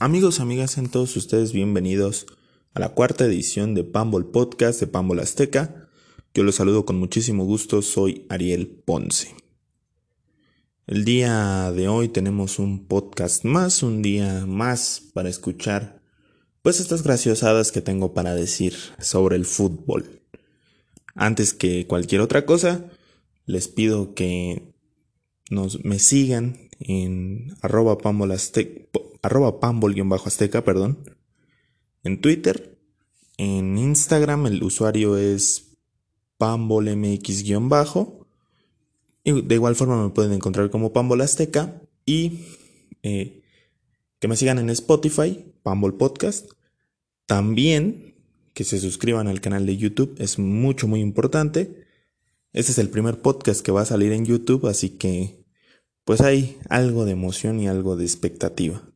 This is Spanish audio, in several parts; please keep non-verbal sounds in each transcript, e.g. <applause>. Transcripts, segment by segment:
Amigos, amigas, sean todos ustedes bienvenidos a la cuarta edición de Pambol Podcast de Pambol Azteca. Yo los saludo con muchísimo gusto, soy Ariel Ponce. El día de hoy tenemos un podcast más, un día más para escuchar pues estas graciosadas que tengo para decir sobre el fútbol. Antes que cualquier otra cosa, les pido que nos me sigan en arroba pambol-azteca, perdón, en Twitter, en Instagram el usuario es pambolmx-bajo, y de igual forma me pueden encontrar como Pambol Azteca y eh, que me sigan en Spotify, Pambol Podcast, también que se suscriban al canal de YouTube, es mucho muy importante. Este es el primer podcast que va a salir en YouTube, así que pues hay algo de emoción y algo de expectativa.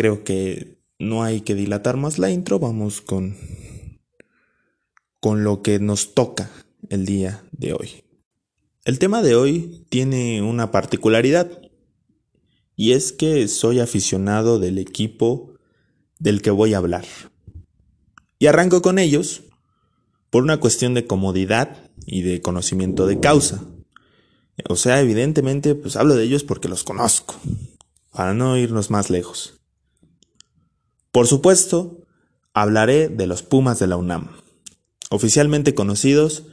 Creo que no hay que dilatar más la intro, vamos con con lo que nos toca el día de hoy. El tema de hoy tiene una particularidad y es que soy aficionado del equipo del que voy a hablar. Y arranco con ellos por una cuestión de comodidad y de conocimiento de causa. O sea, evidentemente, pues hablo de ellos porque los conozco, para no irnos más lejos. Por supuesto, hablaré de los Pumas de la UNAM, oficialmente conocidos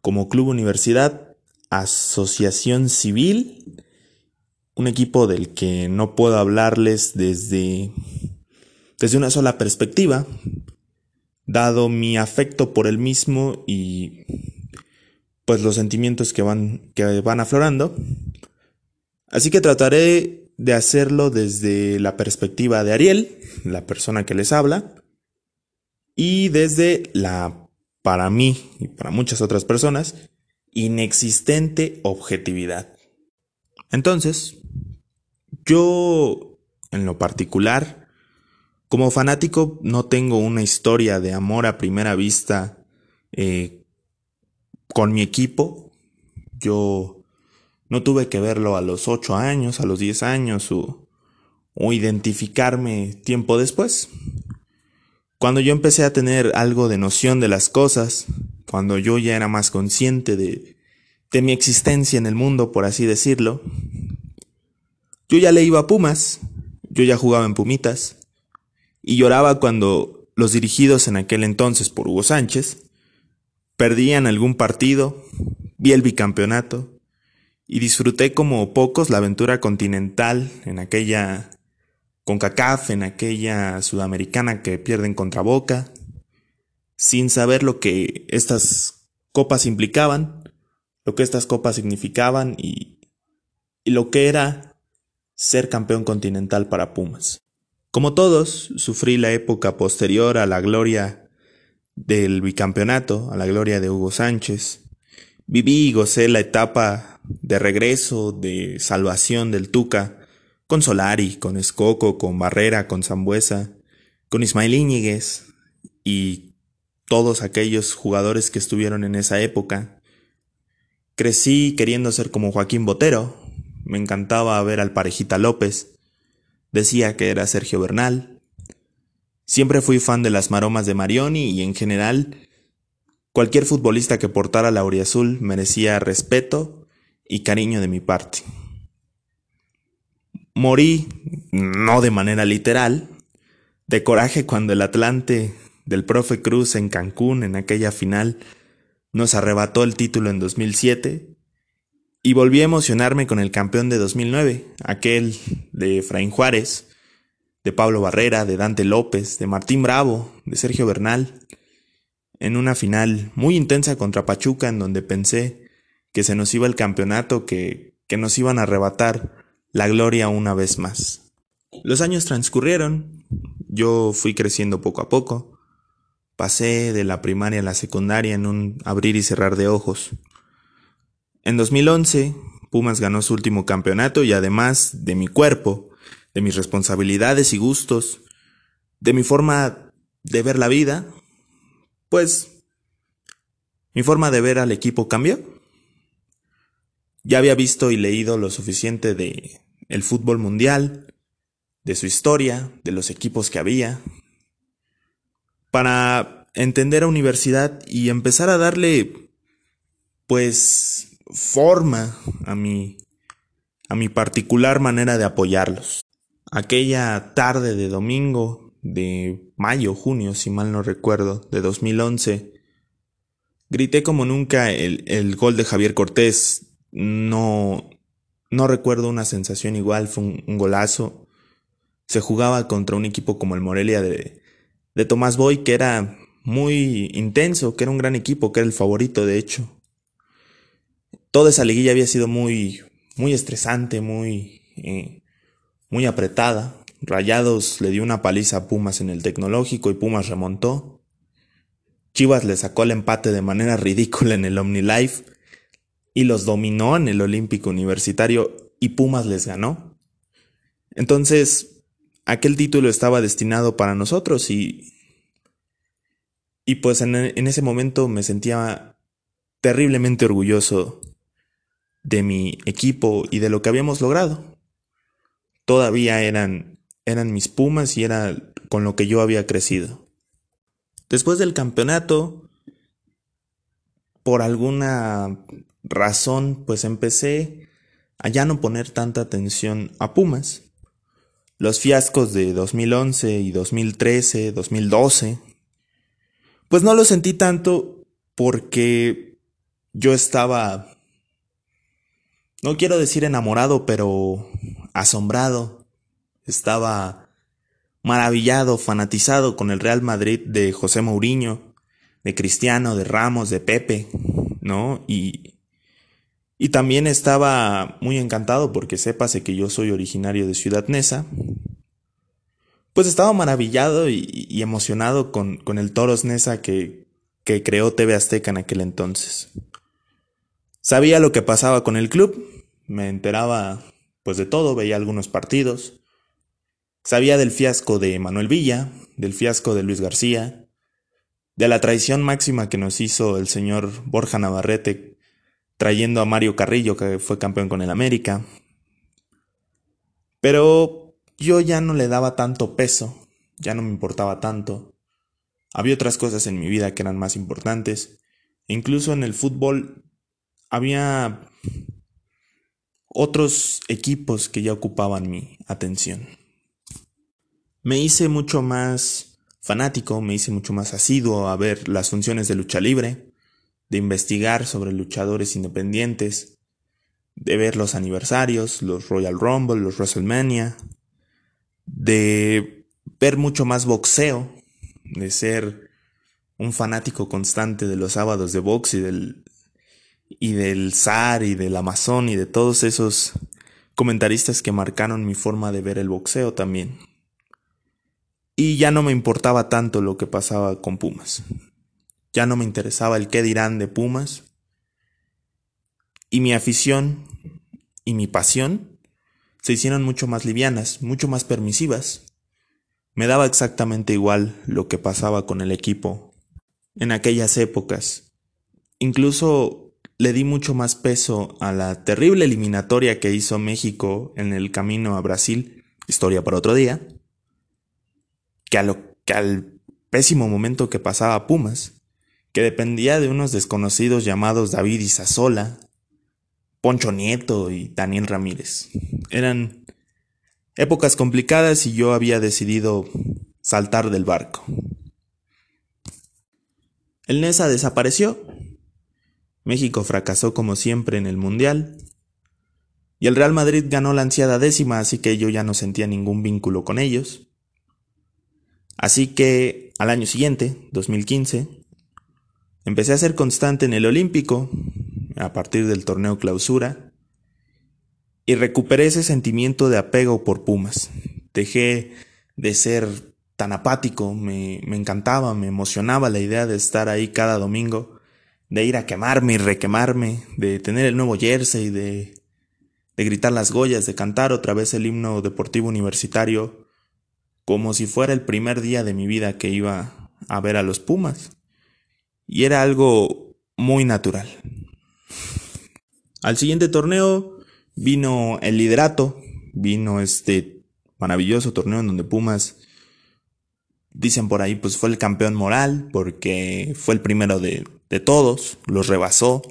como Club Universidad Asociación Civil, un equipo del que no puedo hablarles desde, desde una sola perspectiva, dado mi afecto por el mismo y pues los sentimientos que van, que van aflorando. Así que trataré de hacerlo desde la perspectiva de Ariel, la persona que les habla, y desde la, para mí y para muchas otras personas, inexistente objetividad. Entonces, yo, en lo particular, como fanático, no tengo una historia de amor a primera vista eh, con mi equipo. Yo no tuve que verlo a los 8 años, a los 10 años o, o identificarme tiempo después. Cuando yo empecé a tener algo de noción de las cosas, cuando yo ya era más consciente de, de mi existencia en el mundo, por así decirlo, yo ya le iba a Pumas, yo ya jugaba en Pumitas, y lloraba cuando los dirigidos en aquel entonces por Hugo Sánchez Perdían algún partido, vi el bicampeonato y disfruté como pocos la aventura continental en aquella CONCACAF, en aquella sudamericana que pierden contra Boca, sin saber lo que estas copas implicaban, lo que estas copas significaban y, y lo que era ser campeón continental para Pumas. Como todos, sufrí la época posterior a la gloria del bicampeonato, a la gloria de Hugo Sánchez. Viví y gocé la etapa de regreso, de salvación del Tuca, con Solari, con Escoco, con Barrera, con Zambuesa, con Ismael Íñiguez y todos aquellos jugadores que estuvieron en esa época. Crecí queriendo ser como Joaquín Botero, me encantaba ver al parejita López, decía que era Sergio Bernal, Siempre fui fan de las maromas de Marioni y en general cualquier futbolista que portara la azul merecía respeto y cariño de mi parte. Morí, no de manera literal, de coraje cuando el Atlante del profe Cruz en Cancún en aquella final nos arrebató el título en 2007 y volví a emocionarme con el campeón de 2009, aquel de Efraín Juárez, de Pablo Barrera, de Dante López, de Martín Bravo, de Sergio Bernal, en una final muy intensa contra Pachuca en donde pensé que se nos iba el campeonato, que, que nos iban a arrebatar la gloria una vez más. Los años transcurrieron, yo fui creciendo poco a poco, pasé de la primaria a la secundaria en un abrir y cerrar de ojos. En 2011, Pumas ganó su último campeonato y además de mi cuerpo, de mis responsabilidades y gustos, de mi forma de ver la vida, pues mi forma de ver al equipo cambió. Ya había visto y leído lo suficiente de el fútbol mundial, de su historia, de los equipos que había, para entender a universidad y empezar a darle, pues, forma a mi, a mi particular manera de apoyarlos. Aquella tarde de domingo de mayo, junio, si mal no recuerdo, de 2011, grité como nunca el, el gol de Javier Cortés. No, no recuerdo una sensación igual, fue un, golazo. Se jugaba contra un equipo como el Morelia de, de Tomás Boy, que era muy intenso, que era un gran equipo, que era el favorito, de hecho. Toda esa liguilla había sido muy, muy estresante, muy, eh, muy apretada. Rayados le dio una paliza a Pumas en el tecnológico y Pumas remontó. Chivas le sacó el empate de manera <laughs> ridícula en el OmniLife y los dominó en el Olímpico Universitario y Pumas les ganó. Entonces, aquel título estaba destinado para nosotros y... Y pues en, en ese momento me sentía terriblemente orgulloso de mi equipo y de lo que habíamos logrado. Todavía eran, eran mis Pumas y era con lo que yo había crecido. Después del campeonato, por alguna razón, pues empecé a ya no poner tanta atención a Pumas. Los fiascos de 2011 y 2013, 2012, pues no lo sentí tanto porque yo estaba no quiero decir enamorado, pero asombrado. Estaba maravillado, fanatizado con el Real Madrid de José Mourinho, de Cristiano, de Ramos, de Pepe, ¿no? Y, y también estaba muy encantado porque sépase que yo soy originario de Ciudad Neza. Pues estaba maravillado y, y emocionado con, con, el Toros Neza que, que creó TV Azteca en aquel entonces. Sabía lo que pasaba con el club, me enteraba pues de todo, veía algunos partidos. Sabía del fiasco de Manuel Villa, del fiasco de Luis García, de la traición máxima que nos hizo el señor Borja Navarrete trayendo a Mario Carrillo, que fue campeón con el América. Pero yo ya no le daba tanto peso, ya no me importaba tanto. Había otras cosas en mi vida que eran más importantes. incluso en el fútbol había otros equipos que ya ocupaban mi atención. Me hice mucho más fanático, me hice mucho más asiduo a ver las funciones de lucha libre, de investigar sobre luchadores independientes, de ver los aniversarios, los Royal Rumble, los WrestleMania, de ver mucho más boxeo, de ser un fanático constante de los sábados de box y del y del zar y del Amazon y de todos esos comentaristas que marcaron mi forma de ver el boxeo también. Y ya no me importaba tanto lo que pasaba con Pumas. Ya no me interesaba el qué dirán de Pumas. Y mi afición y mi pasión se hicieron mucho más livianas, mucho más permisivas. Me daba exactamente igual lo que pasaba con el equipo en aquellas épocas. Incluso le di mucho más peso a la terrible eliminatoria que hizo México en el camino a Brasil, historia para otro día, que, a lo, que al pésimo momento que pasaba Pumas, que dependía de unos desconocidos llamados David Isasola, Poncho Nieto y Daniel Ramírez. Eran épocas complicadas y yo había decidido saltar del barco. El Nesa desapareció México fracasó como siempre en el Mundial. Y el Real Madrid ganó la ansiada décima, así que yo ya no sentía ningún vínculo con ellos. Así que al año siguiente, 2015, empecé a ser constante en el Olímpico, a partir del torneo clausura, y recuperé ese sentimiento de apego por Pumas. Dejé de ser tan apático, me, me encantaba, me emocionaba la idea de estar ahí cada domingo de ir a quemarme y requemarme, de tener el nuevo jersey, de, de gritar las goyas, de cantar otra vez el himno deportivo universitario, como si fuera el primer día de mi vida que iba a ver a los Pumas. Y era algo muy natural. Al siguiente torneo vino el liderato, vino este maravilloso torneo en donde Pumas, dicen por ahí, pues fue el campeón moral porque fue el primero de, todos, los rebasó,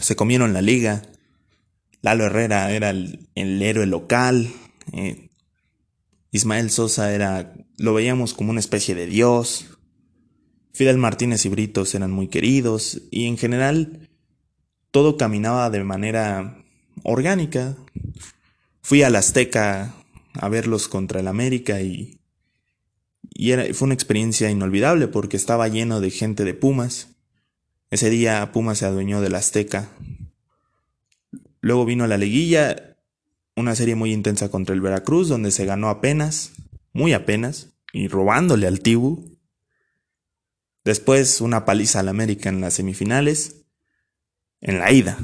se comieron la liga. Lalo Herrera era el, héroe local. Eh, Ismael Sosa era, lo veíamos como una especie de dios. Fidel Martínez y Britos eran muy queridos y en general todo caminaba de manera orgánica. Fui al Azteca a verlos contra el América y, y fue una experiencia inolvidable porque estaba lleno de gente de Pumas. Ese día Pumas se adueñó del Azteca. Luego vino la liguilla, una serie muy intensa contra el Veracruz donde se ganó apenas, muy apenas, y robándole al Tibu. Después una paliza al América en las semifinales, en la ida,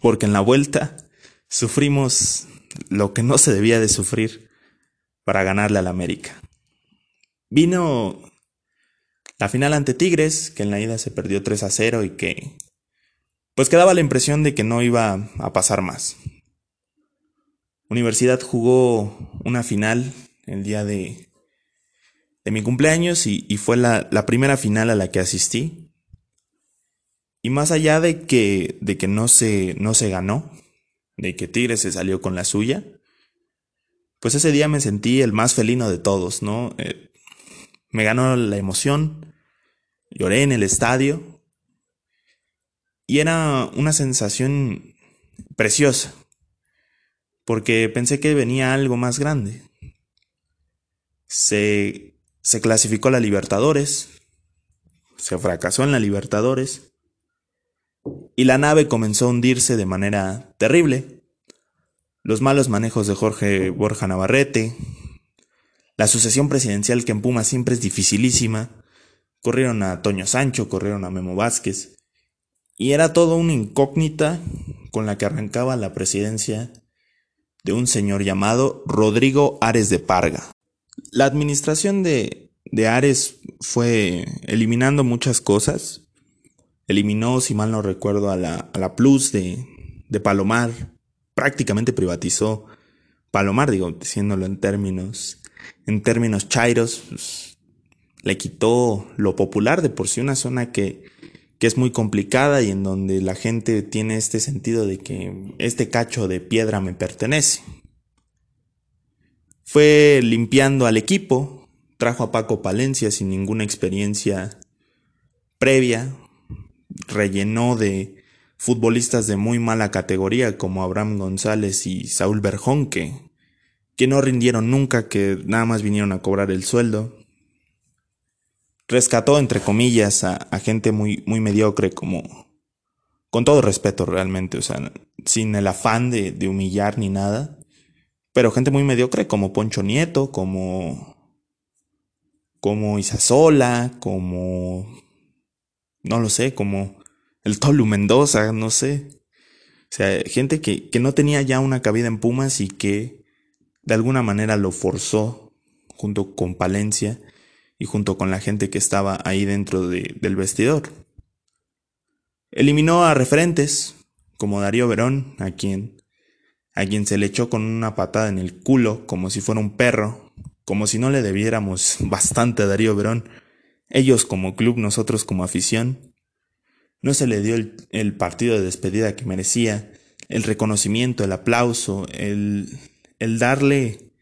porque en la vuelta sufrimos lo que no se debía de sufrir para ganarle al América. Vino la final ante Tigres, que en la ida se perdió 3 a 0 y que pues quedaba la impresión de que no iba a pasar más. Universidad jugó una final el día de, de mi cumpleaños y, fue la, primera final a la que asistí. Y más allá de que, de que no, se, no se ganó, de que Tigres se salió con la suya, pues ese día me sentí el más felino de todos, ¿no? Eh, me ganó la emoción, lloré en el estadio y era una sensación preciosa, porque pensé que venía algo más grande. Se, se clasificó la Libertadores, se fracasó en la Libertadores, y la nave comenzó a hundirse de manera terrible. Los malos manejos de Jorge Borja Navarrete, la sucesión presidencial que en Puma siempre es dificilísima, corrieron a Toño Sancho, corrieron a Memo Vázquez, y era todo una incógnita con la que arrancaba la presidencia de un señor llamado Rodrigo Ares de Parga. La administración de, de Ares fue eliminando muchas cosas, eliminó, si mal no recuerdo, a la, a la Plus de, de Palomar, prácticamente privatizó Palomar, digo, diciéndolo en términos, en términos chairos, pues, le quitó lo popular de por sí una zona que, que es muy complicada y en donde la gente tiene este sentido de que este cacho de piedra me pertenece. Fue limpiando al equipo, trajo a Paco Palencia sin ninguna experiencia previa, rellenó de futbolistas de muy mala categoría como Abraham González y Saúl Berjón que, no rindieron nunca, que nada más vinieron a cobrar el sueldo. Rescató, entre comillas, a, gente muy, muy mediocre como... Con todo respeto realmente, o sea, sin el afán de humillar ni nada. Pero gente muy mediocre como Poncho Nieto, como... Como Isasola, como no lo sé, como el Tolu Mendoza, no sé. O sea, gente que, que no tenía ya una cabida en Pumas y que de alguna manera lo forzó junto con Palencia y junto con la gente que estaba ahí dentro del vestidor. Eliminó a referentes como Darío Verón, a quien, a quien se le echó con una patada en el culo como si fuera un perro, como si no le debiéramos bastante a Darío Verón ellos como club, nosotros como afición. No se le dio el, partido de despedida que merecía, el reconocimiento, el aplauso, el, el darle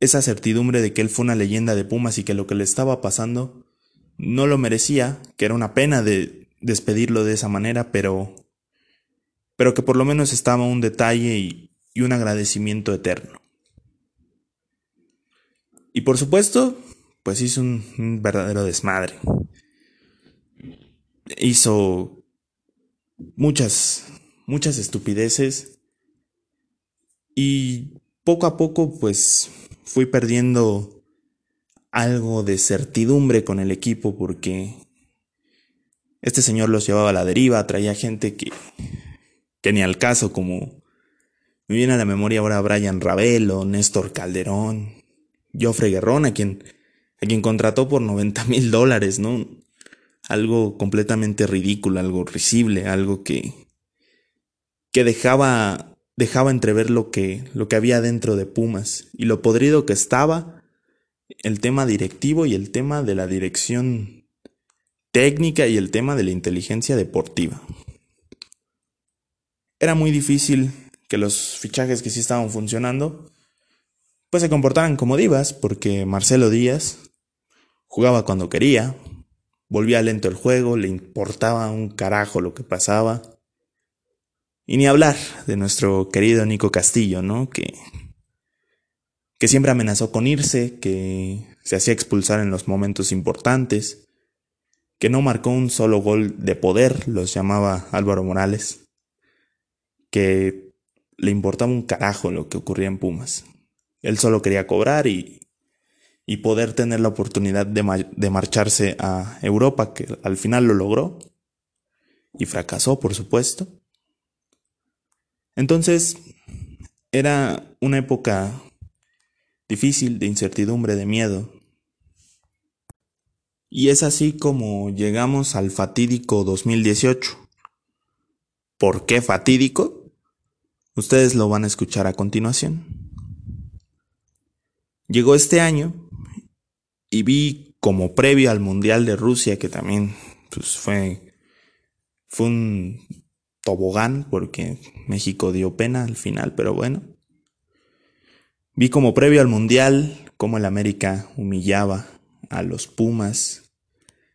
esa certidumbre de que él fue una leyenda de Pumas y que lo que le estaba pasando no lo merecía, que era una pena de despedirlo de esa manera, pero pero que por lo menos estaba un detalle y, un agradecimiento eterno. Y por supuesto, pues hizo un, verdadero desmadre. Hizo muchas, muchas estupideces y poco a poco pues fui perdiendo algo de certidumbre con el equipo porque este señor los llevaba a la deriva, traía gente que, que ni al caso, como me viene a la memoria ahora Brian Ravelo, Néstor Calderón, Joffre Guerrón, a quien a quien contrató por 90 mil dólares, ¿no? Algo completamente ridículo, algo risible, algo que, que dejaba dejaba entrever lo que, lo que había dentro de Pumas y lo podrido que estaba, el tema directivo y el tema de la dirección técnica y el tema de la inteligencia deportiva. Era muy difícil que los fichajes que sí estaban funcionando pues se comportaran como divas porque Marcelo Díaz jugaba cuando quería, volvía lento el juego, le importaba un carajo lo que pasaba y ni hablar de nuestro querido Nico Castillo, ¿no? Que, que siempre amenazó con irse, que se hacía expulsar en los momentos importantes, que no marcó un solo gol de poder, los llamaba Álvaro Morales, que le importaba un carajo lo que ocurría en Pumas. Él solo quería cobrar y, y poder tener la oportunidad de, de marcharse a Europa, que al final lo logró y fracasó, por supuesto. Entonces, era una época difícil de incertidumbre, de miedo. Y es así como llegamos al fatídico 2018. ¿Por qué fatídico? Ustedes lo van a escuchar a continuación. Llegó este año y vi como previo al Mundial de Rusia, que también pues, fue, fue un tobogán porque México dio pena al final, pero bueno. Vi como previo al Mundial cómo el América humillaba a los Pumas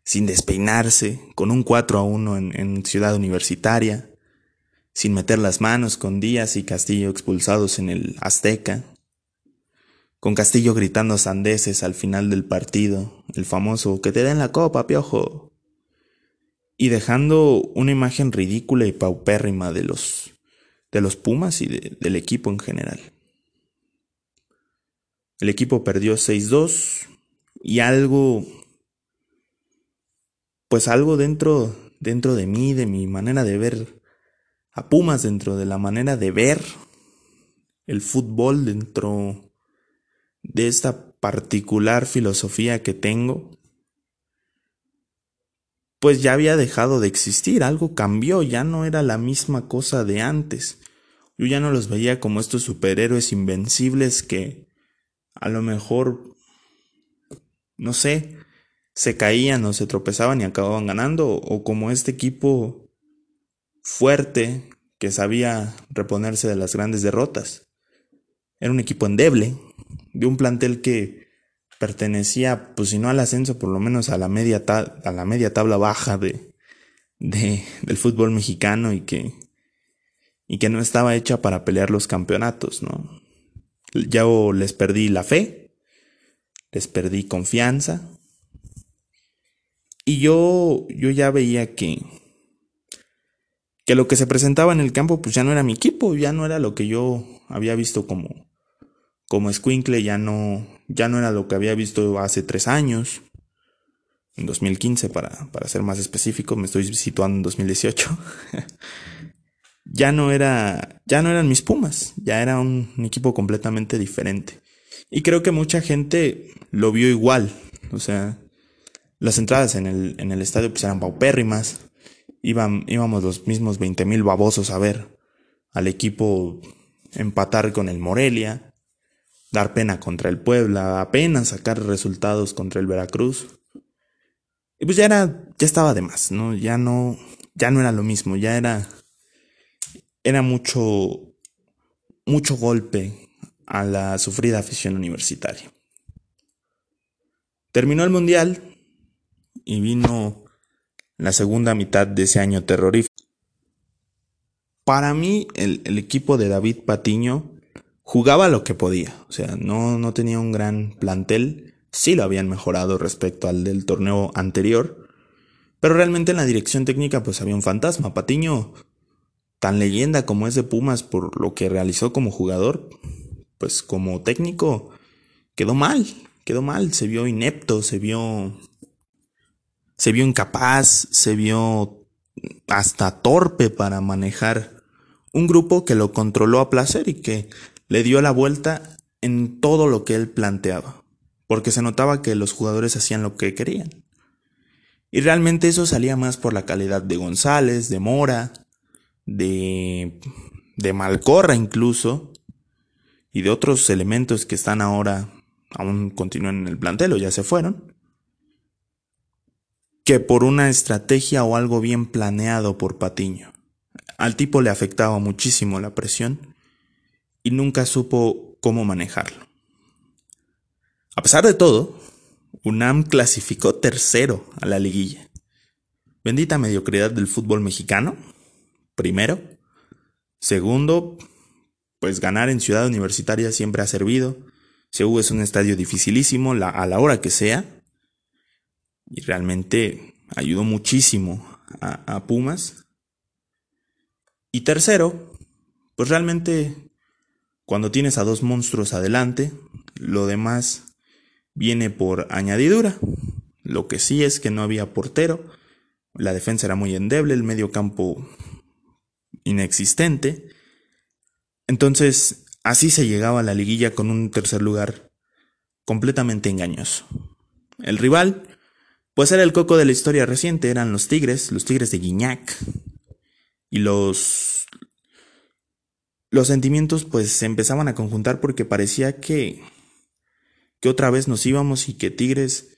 sin despeinarse, con un 4 a 1 en, en Ciudad Universitaria, sin meter las manos con Díaz y Castillo expulsados en el Azteca, con Castillo gritando sandeces al final del partido, el famoso que te den la copa, piojo y dejando una imagen ridícula y paupérrima de los, de los Pumas y del equipo en general. El equipo perdió 6-2 y algo, pues algo dentro, dentro de mí, de mi manera de ver a Pumas, dentro de la manera de ver el fútbol, dentro de esta particular filosofía que tengo, pues ya había dejado de existir, algo cambió, ya no era la misma cosa de antes. Yo ya no los veía como estos superhéroes invencibles que a lo mejor, no sé, se caían o se tropezaban y acababan ganando, o como este equipo fuerte que sabía reponerse de las grandes derrotas. Era un equipo endeble, de un plantel que pertenecía, pues si no al ascenso, por lo menos a la media, a la media tabla baja de, de, del fútbol mexicano y que, y que no estaba hecha para pelear los campeonatos, ¿no? Ya les perdí la fe, les perdí confianza y yo, yo ya veía que, que lo que se presentaba en el campo pues ya no era mi equipo, ya no era lo que yo había visto como, como Squinkle ya no, ya no era lo que había visto hace tres años, en 2015 para, para ser más específico, me estoy situando en 2018. <laughs> ya no era, ya no eran mis Pumas, ya era un, equipo completamente diferente. Y creo que mucha gente lo vio igual, o sea, las entradas en el, en el estadio pues eran paupérrimas, Iban, íbamos los mismos 20 mil babosos a ver al equipo empatar con el Morelia, dar pena contra el Puebla, apenas sacar resultados contra el Veracruz. Y pues ya era, ya estaba de más, ¿no? Ya no, ya no era lo mismo, ya era, era mucho, mucho golpe a la sufrida afición universitaria. Terminó el Mundial y vino la segunda mitad de ese año terrorífico. Para mí, el, equipo de David Patiño jugaba lo que podía, o sea, no, no tenía un gran plantel, sí lo habían mejorado respecto al del torneo anterior, pero realmente en la dirección técnica pues había un fantasma, Patiño, tan leyenda como es de Pumas por lo que realizó como jugador, pues como técnico quedó mal, quedó mal, se vio inepto, se vio se vio incapaz, se vio hasta torpe para manejar un grupo que lo controló a placer y que le dio la vuelta en todo lo que él planteaba, porque se notaba que los jugadores hacían lo que querían. Y realmente eso salía más por la calidad de González, de Mora, de, de Malcorra incluso, y de otros elementos que están ahora, aún continúan en el plantel o ya se fueron, que por una estrategia o algo bien planeado por Patiño. Al tipo le afectaba muchísimo la presión y nunca supo cómo manejarlo. A pesar de todo, UNAM clasificó tercero a la liguilla. Bendita mediocridad del fútbol mexicano, primero. Segundo, pues ganar en Ciudad Universitaria siempre ha servido. CU es un estadio dificilísimo a la hora que sea. Y realmente ayudó muchísimo a, a Pumas. Y tercero, pues realmente cuando tienes a dos monstruos adelante, lo demás viene por añadidura. Lo que sí es que no había portero, la defensa era muy endeble, el medio campo inexistente. Entonces, así se llegaba a la liguilla con un tercer lugar completamente engañoso. El rival, pues era el coco de la historia reciente, eran los Tigres, los Tigres de Guiñac. Y los los sentimientos pues se empezaban a conjuntar porque parecía que que otra vez nos íbamos y que Tigres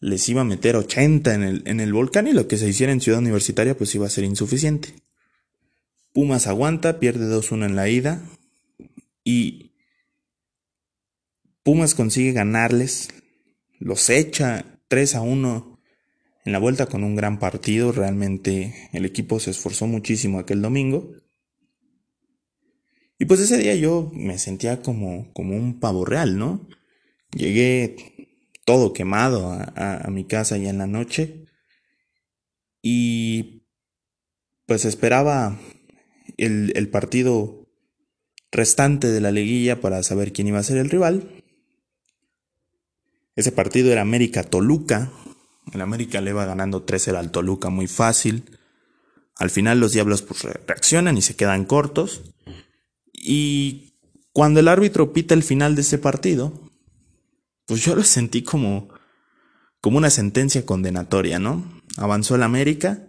les iba a meter 80 en el, en el volcán y lo que se hiciera en Ciudad Universitaria pues iba a ser insuficiente. Pumas aguanta, pierde 2-1 en la ida y Pumas consigue ganarles, los echa 3 a 1 en la vuelta con un gran partido, realmente el equipo se esforzó muchísimo aquel domingo. Y pues ese día yo me sentía como, como un pavo real, ¿no? Llegué todo quemado a, mi casa ya en la noche y pues esperaba el, el partido restante de la liguilla para saber quién iba a ser el rival. Ese partido era América Toluca. El América le va ganando 3-0 al Toluca muy fácil. Al final los Diablos pues reaccionan y se quedan cortos. Y cuando el árbitro pita el final de ese partido, pues yo lo sentí como, como una sentencia condenatoria, ¿no? Avanzó el América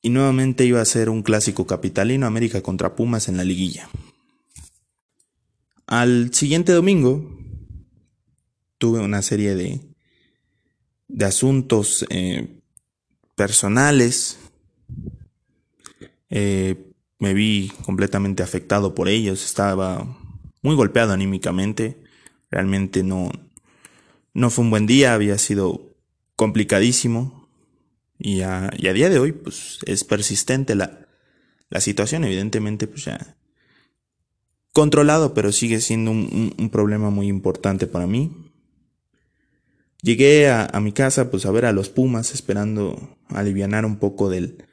y nuevamente iba a ser un clásico capitalino América contra Pumas en la liguilla. Al siguiente domingo tuve una serie de, de asuntos eh, personales. Eh, me vi completamente afectado por ellos, estaba muy golpeado anímicamente. Realmente no, no fue un buen día, había sido complicadísimo. Y a, día de hoy, pues es persistente la, la situación, evidentemente, pues ya controlado, pero sigue siendo un, problema muy importante para mí. Llegué a, mi casa, pues a ver a los Pumas, esperando aliviar un poco del,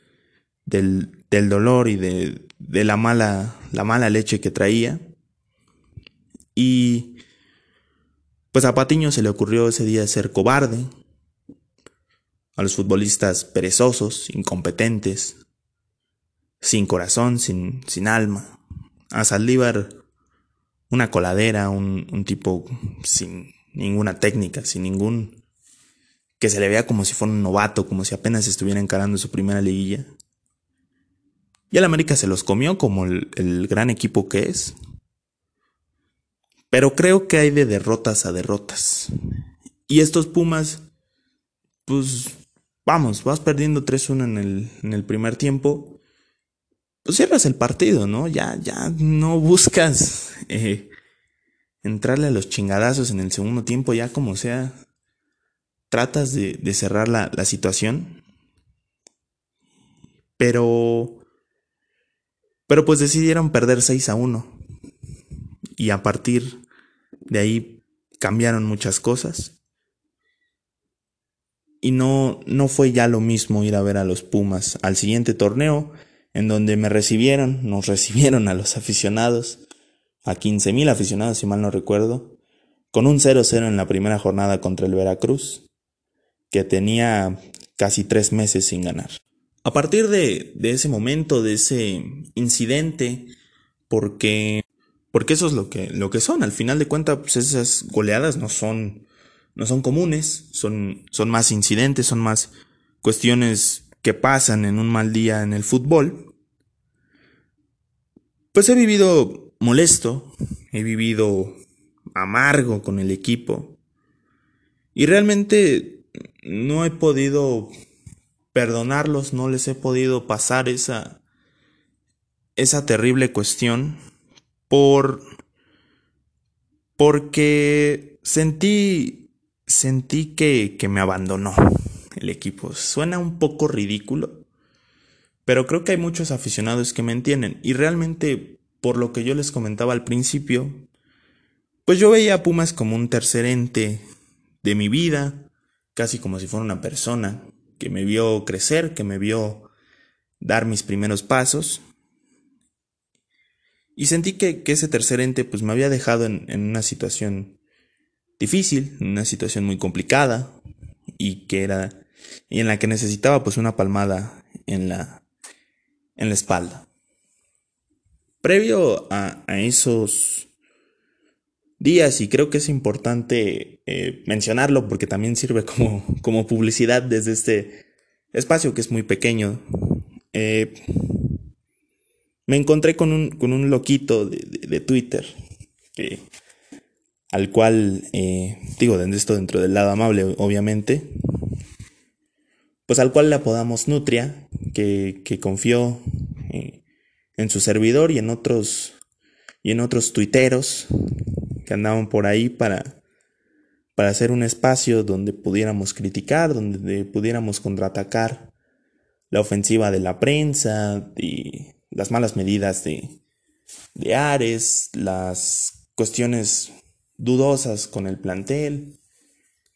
del, del dolor y de, de, la, mala, la mala leche que traía. Y pues a Patiño se le ocurrió ese día ser cobarde, a los futbolistas perezosos, incompetentes, sin corazón, sin, sin alma. A Saldívar una coladera, un, un, tipo sin ninguna técnica, sin ningún... que se le vea como si fuera un novato, como si apenas estuviera encarando su primera liguilla. Y el América se los comió como el, gran equipo que es. Pero creo que hay de derrotas a derrotas. Y estos Pumas, pues vamos, vas perdiendo 3-1 en el, en el primer tiempo. Pues cierras el partido, ¿no? Ya, ya no buscas <laughs> eh, entrarle a los chingadazos en el segundo tiempo, ya como sea. Tratas de, cerrar la, la situación. Pero. Pero pues decidieron perder 6 a 1 y a partir de ahí cambiaron muchas cosas. Y no, no fue ya lo mismo ir a ver a los Pumas al siguiente torneo, en donde me recibieron, nos recibieron a los aficionados, a 15 mil aficionados si mal no recuerdo, con un 0-0 en la primera jornada contra el Veracruz, que tenía casi tres meses sin ganar. A partir de, de ese momento, de ese incidente, porque porque eso es lo que, lo que son. Al final de cuentas, pues esas goleadas no son, no son comunes, son, son más incidentes, son más cuestiones que pasan en un mal día en el fútbol. Pues he vivido molesto, he vivido amargo con el equipo y realmente no he podido perdonarlos, no les he podido pasar esa esa terrible cuestión por porque sentí sentí que, que me abandonó el equipo. Suena un poco ridículo, pero creo que hay muchos aficionados que me entienden y realmente por lo que yo les comentaba al principio, pues yo veía a Pumas como un tercer ente de mi vida, casi como si fuera una persona que me vio crecer, que me vio dar mis primeros pasos. Y sentí que, ese tercer ente pues me había dejado en, una situación difícil, en una situación muy complicada y que era y en la que necesitaba pues una palmada en la en la espalda. Previo a, esos días, y creo que es importante eh, mencionarlo porque también sirve como, <laughs> como, publicidad desde este espacio que es muy pequeño, eh, me encontré con un, con un loquito de, Twitter al cual, eh, digo, esto dentro del lado amable, obviamente, pues al cual le apodamos Nutria, que, confió en su servidor y en otros y en otros tuiteros que andaban por ahí para, para hacer un espacio donde pudiéramos criticar, donde pudiéramos contraatacar la ofensiva de la prensa y las malas medidas de, de Ares, las cuestiones dudosas con el plantel,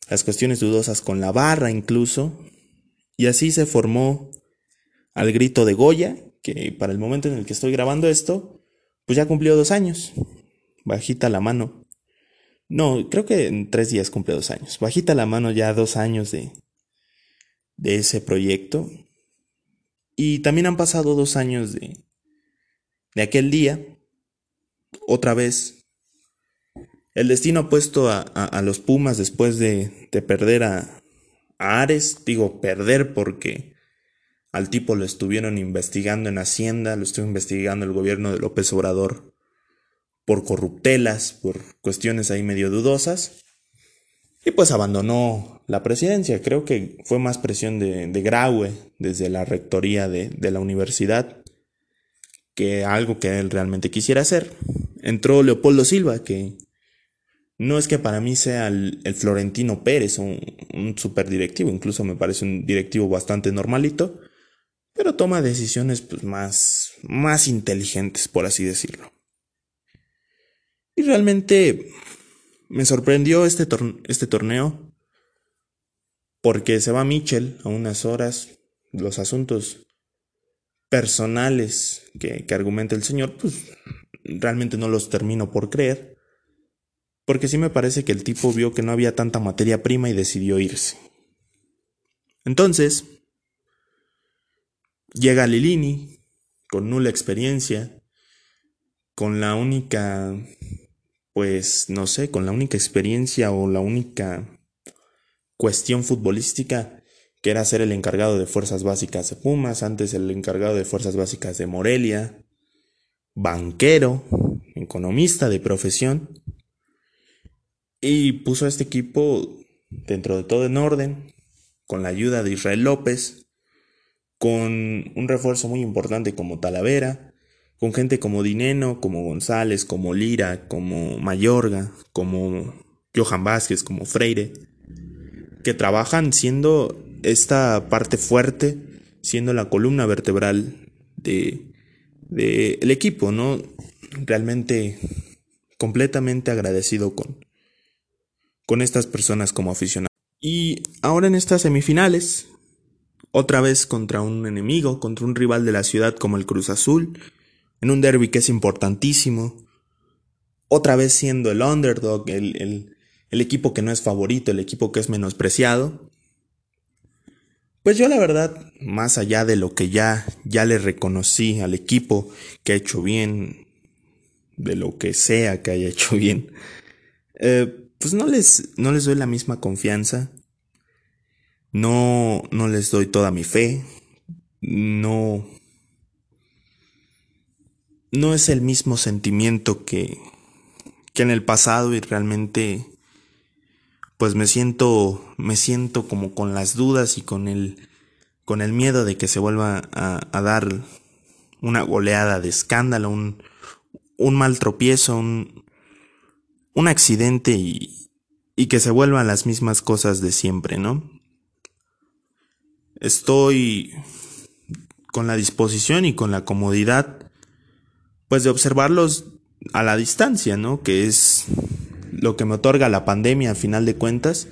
las cuestiones dudosas con la barra incluso, y así se formó al grito de Goya, que para el momento en el que estoy grabando esto, pues ya cumplió dos años. Bajita la mano. No, creo que en tres días cumple dos años. Bajita la mano ya dos años de, de ese proyecto. Y también han pasado dos años de, de aquel día. Otra vez. El destino ha puesto a, a los Pumas después de, de perder a, Ares, digo perder porque al tipo lo estuvieron investigando en Hacienda, lo estuvo investigando el gobierno de López Obrador por corruptelas, por cuestiones ahí medio dudosas. Y pues abandonó la presidencia. Creo que fue más presión de, Graue desde la rectoría de, la universidad que algo que él realmente quisiera hacer. Entró Leopoldo Silva, que no es que para mí sea el, Florentino Pérez un, un super directivo, incluso me parece un directivo bastante normalito, pero toma decisiones pues, más, más inteligentes, por así decirlo. Y realmente me sorprendió este, este torneo porque se va Mitchell a unas horas, los asuntos personales que, que argumenta el señor, pues realmente no los termino por creer. Porque sí me parece que el tipo vio que no había tanta materia prima y decidió irse. Entonces, llega Lilini, con nula experiencia, con la única, pues no sé, con la única experiencia o la única cuestión futbolística que era ser el encargado de fuerzas básicas de Pumas, antes el encargado de fuerzas básicas de Morelia, banquero, economista de profesión, y puso a este equipo dentro de todo en orden, con la ayuda de Israel López, con un refuerzo muy importante como Talavera, con gente como Dineno, como González, como Lira, como Mayorga, como Johan Vázquez, como Freire, que trabajan siendo esta parte fuerte, siendo la columna vertebral de, de el equipo, ¿no? Realmente completamente agradecido con, con estas personas como aficionados. Y ahora en estas semifinales, otra vez contra un enemigo, contra un rival de la ciudad como el Cruz Azul, en un derby que es importantísimo, otra vez siendo el underdog, el, el equipo que no es favorito, el equipo que es menospreciado. Pues yo la verdad, más allá de lo que ya, ya le reconocí al equipo que ha hecho bien, de lo que sea que haya hecho bien, eh, pues no les, no les doy la misma confianza, no, no les doy toda mi fe, no, no es el mismo sentimiento que, que en el pasado y realmente pues me siento me siento como con las dudas y con el con el miedo de que se vuelva a, a dar una goleada de escándalo, un, un mal tropiezo, un, un accidente y, y que se vuelvan las mismas cosas de siempre, ¿no? Estoy con la disposición y con la comodidad, pues de observarlos a la distancia, ¿no? Que es lo que me otorga la pandemia a final de cuentas.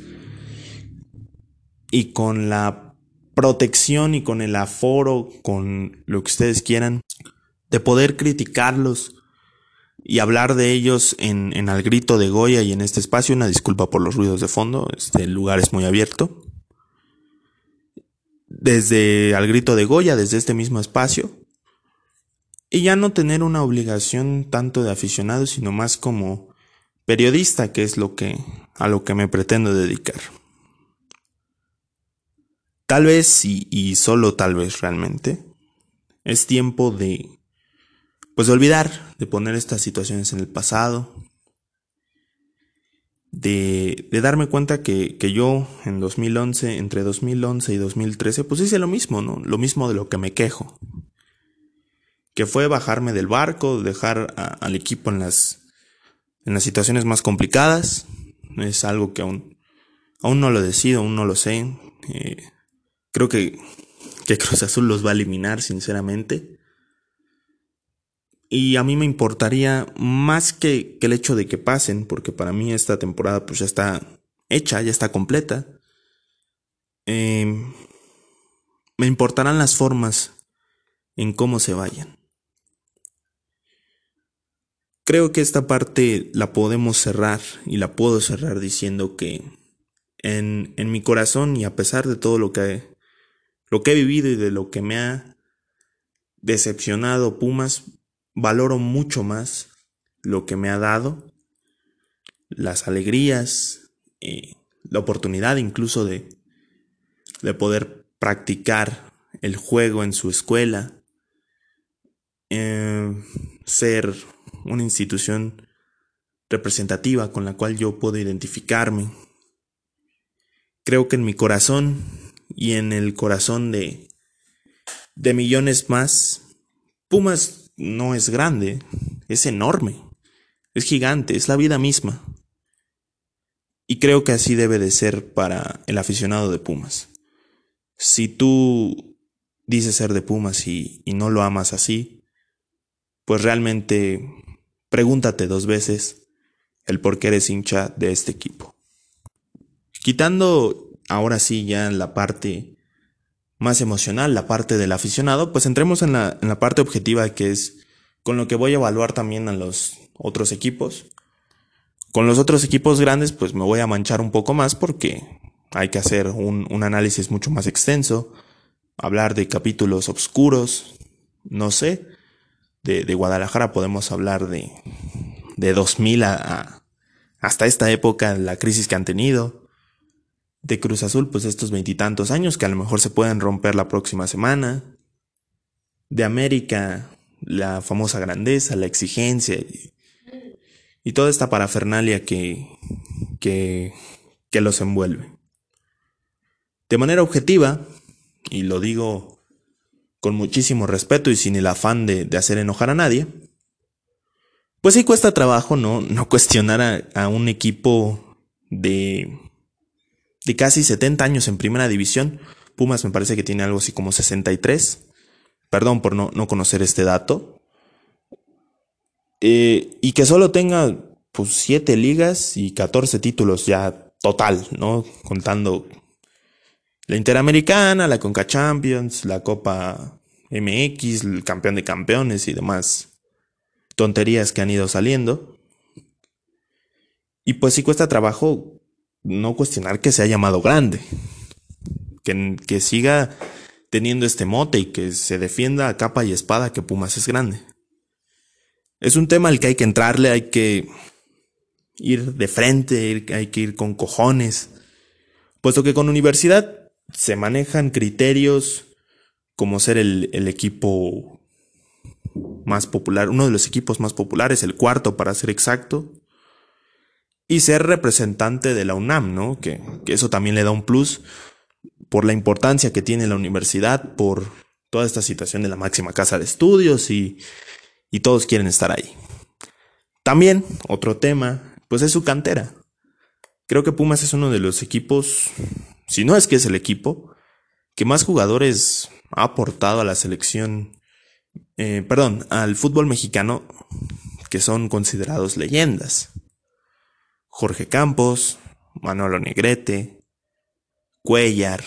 Y con la protección y con el aforo, con lo que ustedes quieran, de poder criticarlos y hablar de ellos en, en Al Grito de Goya y en este espacio. Una disculpa por los ruidos de fondo, este lugar es muy abierto. Desde Al Grito de Goya, desde este mismo espacio. Y ya no tener una obligación tanto de aficionado, sino más como periodista, que es lo que a lo que me pretendo dedicar. Tal vez y, y solo tal vez realmente es tiempo de pues de olvidar, de poner estas situaciones en el pasado, de, de darme cuenta que, que, yo en 2011, entre 2011 y 2013, pues hice lo mismo, ¿no? Lo mismo de lo que me quejo. Que fue bajarme del barco, dejar al equipo en las, en las situaciones más complicadas. Es algo que aún, aún no lo decido, aún no lo sé. Eh, creo que, que Cruz Azul los va a eliminar, sinceramente. Y a mí me importaría más que, el hecho de que pasen, porque para mí esta temporada pues ya está hecha, ya está completa. Eh, me importarán las formas en cómo se vayan. Creo que esta parte la podemos cerrar y la puedo cerrar diciendo que en, en mi corazón y a pesar de todo lo que, lo que he vivido y de lo que me ha decepcionado Pumas, valoro mucho más lo que me ha dado, las alegrías, eh, la oportunidad incluso de, de poder practicar el juego en su escuela, eh, ser una institución representativa con la cual yo puedo identificarme. Creo que en mi corazón y en el corazón de, de millones más, Pumas no es grande, es enorme, es gigante, es la vida misma. Y creo que así debe de ser para el aficionado de Pumas. Si tú dices ser de Pumas y, y no lo amas así, pues realmente pregúntate dos veces el por qué eres hincha de este equipo. Quitando ahora sí ya la parte más emocional, la parte del aficionado, pues entremos en la, en la parte objetiva que es con lo que voy a evaluar también a los otros equipos. Con los otros equipos grandes, pues me voy a manchar un poco más porque hay que hacer un, un análisis mucho más extenso, hablar de capítulos oscuros, no sé. De, de Guadalajara podemos hablar de, de 2000 a, hasta esta época, la crisis que han tenido de Cruz Azul, pues estos veintitantos años que a lo mejor se pueden romper la próxima semana. De América, la famosa grandeza, la exigencia y, y toda esta parafernalia que, que, los envuelve. De manera objetiva, y lo digo con muchísimo respeto y sin el afán de, de hacer enojar a nadie, pues sí cuesta trabajo no, no cuestionar a, a un equipo de de casi 70 años en primera división. Pumas me parece que tiene algo así como 63. Perdón por no, no conocer este dato. Eh, y que solo tenga pues 7 ligas y 14 títulos ya total, ¿no? Contando la Interamericana, la Conca Champions, la Copa MX, el campeón de campeones y demás tonterías que han ido saliendo. Y pues sí cuesta trabajo no cuestionar que se ha llamado grande, que, que siga teniendo este mote y que se defienda a capa y espada que Pumas es grande. Es un tema al que hay que entrarle, hay que ir de frente, hay que ir con cojones, puesto que con universidad se manejan criterios como ser el, el equipo más popular, uno de los equipos más populares, el cuarto para ser exacto. Y ser representante de la UNAM, ¿no? Que, eso también le da un plus por la importancia que tiene la universidad, por toda esta situación de la máxima casa de estudios y, y todos quieren estar ahí. También, otro tema, pues es su cantera. Creo que Pumas es uno de los equipos, si no es que es el equipo, que más jugadores ha aportado a la selección, eh, perdón, al fútbol mexicano, que son considerados leyendas. Jorge Campos, Manolo Negrete, Cuellar,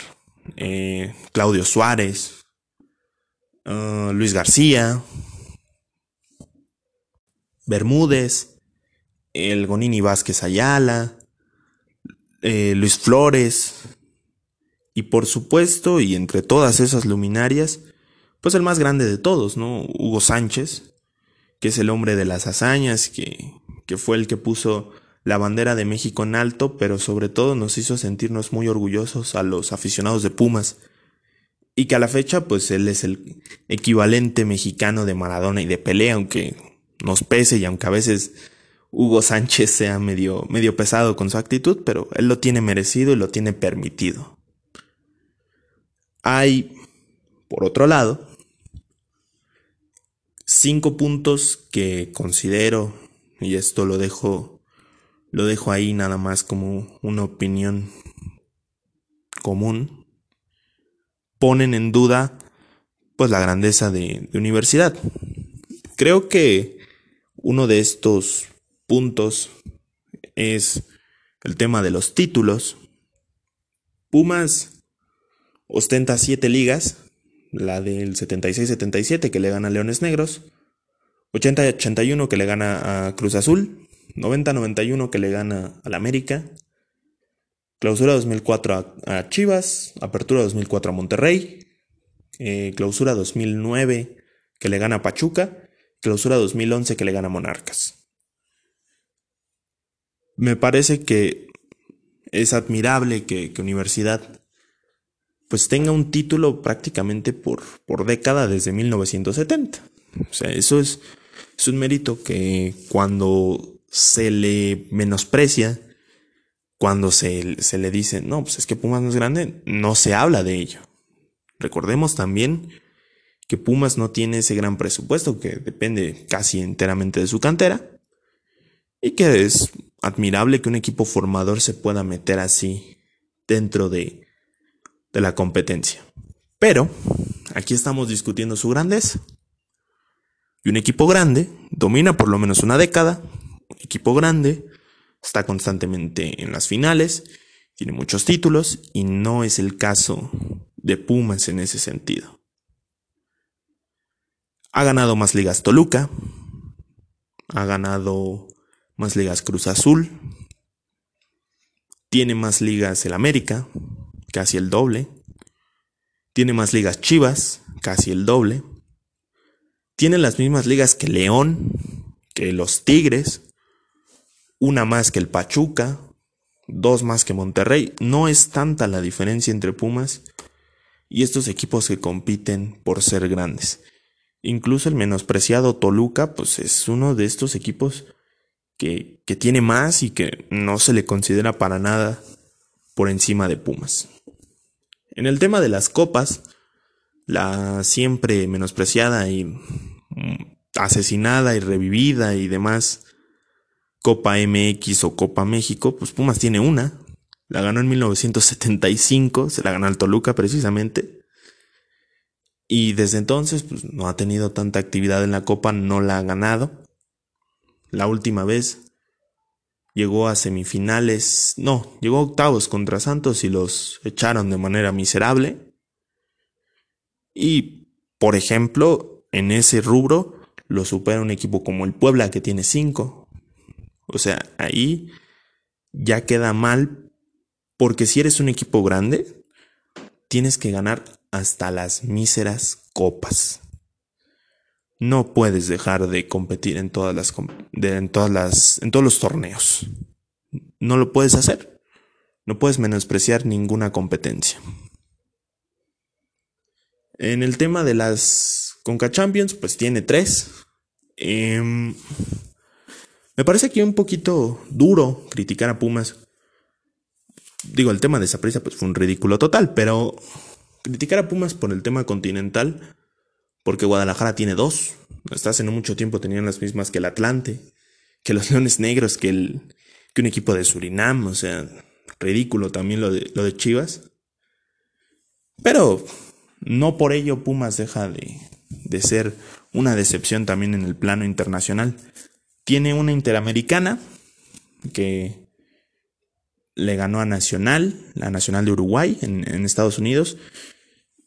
eh, Claudio Suárez, uh, Luis García, Bermúdez, el Gonini Vázquez Ayala, eh, Luis Flores, y por supuesto, y entre todas esas luminarias, pues el más grande de todos, ¿no? Hugo Sánchez, que es el hombre de las hazañas, que, que fue el que puso la bandera de México en alto, pero sobre todo nos hizo sentirnos muy orgullosos a los aficionados de Pumas. Y que a la fecha, pues él es el equivalente mexicano de Maradona y de Pelé, aunque nos pese y aunque a veces Hugo Sánchez sea medio, medio pesado con su actitud, pero él lo tiene merecido y lo tiene permitido. Hay, por otro lado, cinco puntos que considero, y esto lo dejo, lo dejo ahí nada más como una opinión común, ponen en duda pues la grandeza de, de universidad. Creo que uno de estos puntos es el tema de los títulos. Pumas Ostenta siete ligas, la del 76-77 que le gana a Leones Negros, 80-81 que le gana a Cruz Azul, 90-91 que le gana al América, clausura 2004 a, Chivas, apertura 2004 a Monterrey, eh, clausura 2009 que le gana a Pachuca, clausura 2011 que le gana a Monarcas. Me parece que es admirable que, que Universidad pues tenga un título prácticamente por, por década desde 1970. O sea, eso es, es un mérito que cuando se le menosprecia, cuando se, se, le dice, no, pues es que Pumas no es grande, no se habla de ello. Recordemos también que Pumas no tiene ese gran presupuesto que depende casi enteramente de su cantera y que es admirable que un equipo formador se pueda meter así dentro de, de la competencia. Pero aquí estamos discutiendo su grandeza. Y un equipo grande domina por lo menos una década. Equipo grande está constantemente en las finales, tiene muchos títulos y no es el caso de Pumas en ese sentido. Ha ganado más ligas Toluca, ha ganado más ligas Cruz Azul, tiene más ligas el América, casi el doble. Tiene más ligas Chivas, casi el doble. Tiene las mismas ligas que León, que los Tigres, una más que el Pachuca, dos más que Monterrey. No es tanta la diferencia entre Pumas y estos equipos que compiten por ser grandes. Incluso el menospreciado Toluca, pues es uno de estos equipos que, que tiene más y que no se le considera para nada por encima de Pumas. En el tema de las copas, la siempre menospreciada y mm, asesinada y revivida y demás Copa MX o Copa México, pues Pumas tiene una. La ganó en 1975, se la ganó al Toluca precisamente. Y desde entonces pues, no ha tenido tanta actividad en la Copa, no la ha ganado. La última vez llegó a semifinales, no, llegó a octavos contra Santos y los echaron de manera miserable. Y, por ejemplo, en ese rubro lo supera un equipo como el Puebla que tiene cinco. O sea, ahí ya queda mal porque si eres un equipo grande, tienes que ganar hasta las míseras copas. No puedes dejar de competir en todas las en todos los torneos. No lo puedes hacer. No puedes menospreciar ninguna competencia. En el tema de las Conca Champions, pues tiene tres. Em, me parece que un poquito duro criticar a Pumas. Digo, el tema de esa prisa pues fue un ridículo total, pero criticar a Pumas por el tema continental, porque Guadalajara tiene dos. Hasta hace no mucho tiempo tenían las mismas que el Atlante, que los <laughs> Leones Negros, que, el, que un equipo de Surinam, o sea, ridículo también lo de, lo de Chivas. Pero no por ello Pumas deja de, de ser una decepción también en el plano internacional. Tiene una interamericana que le ganó a Nacional, la Nacional de Uruguay en, Estados Unidos,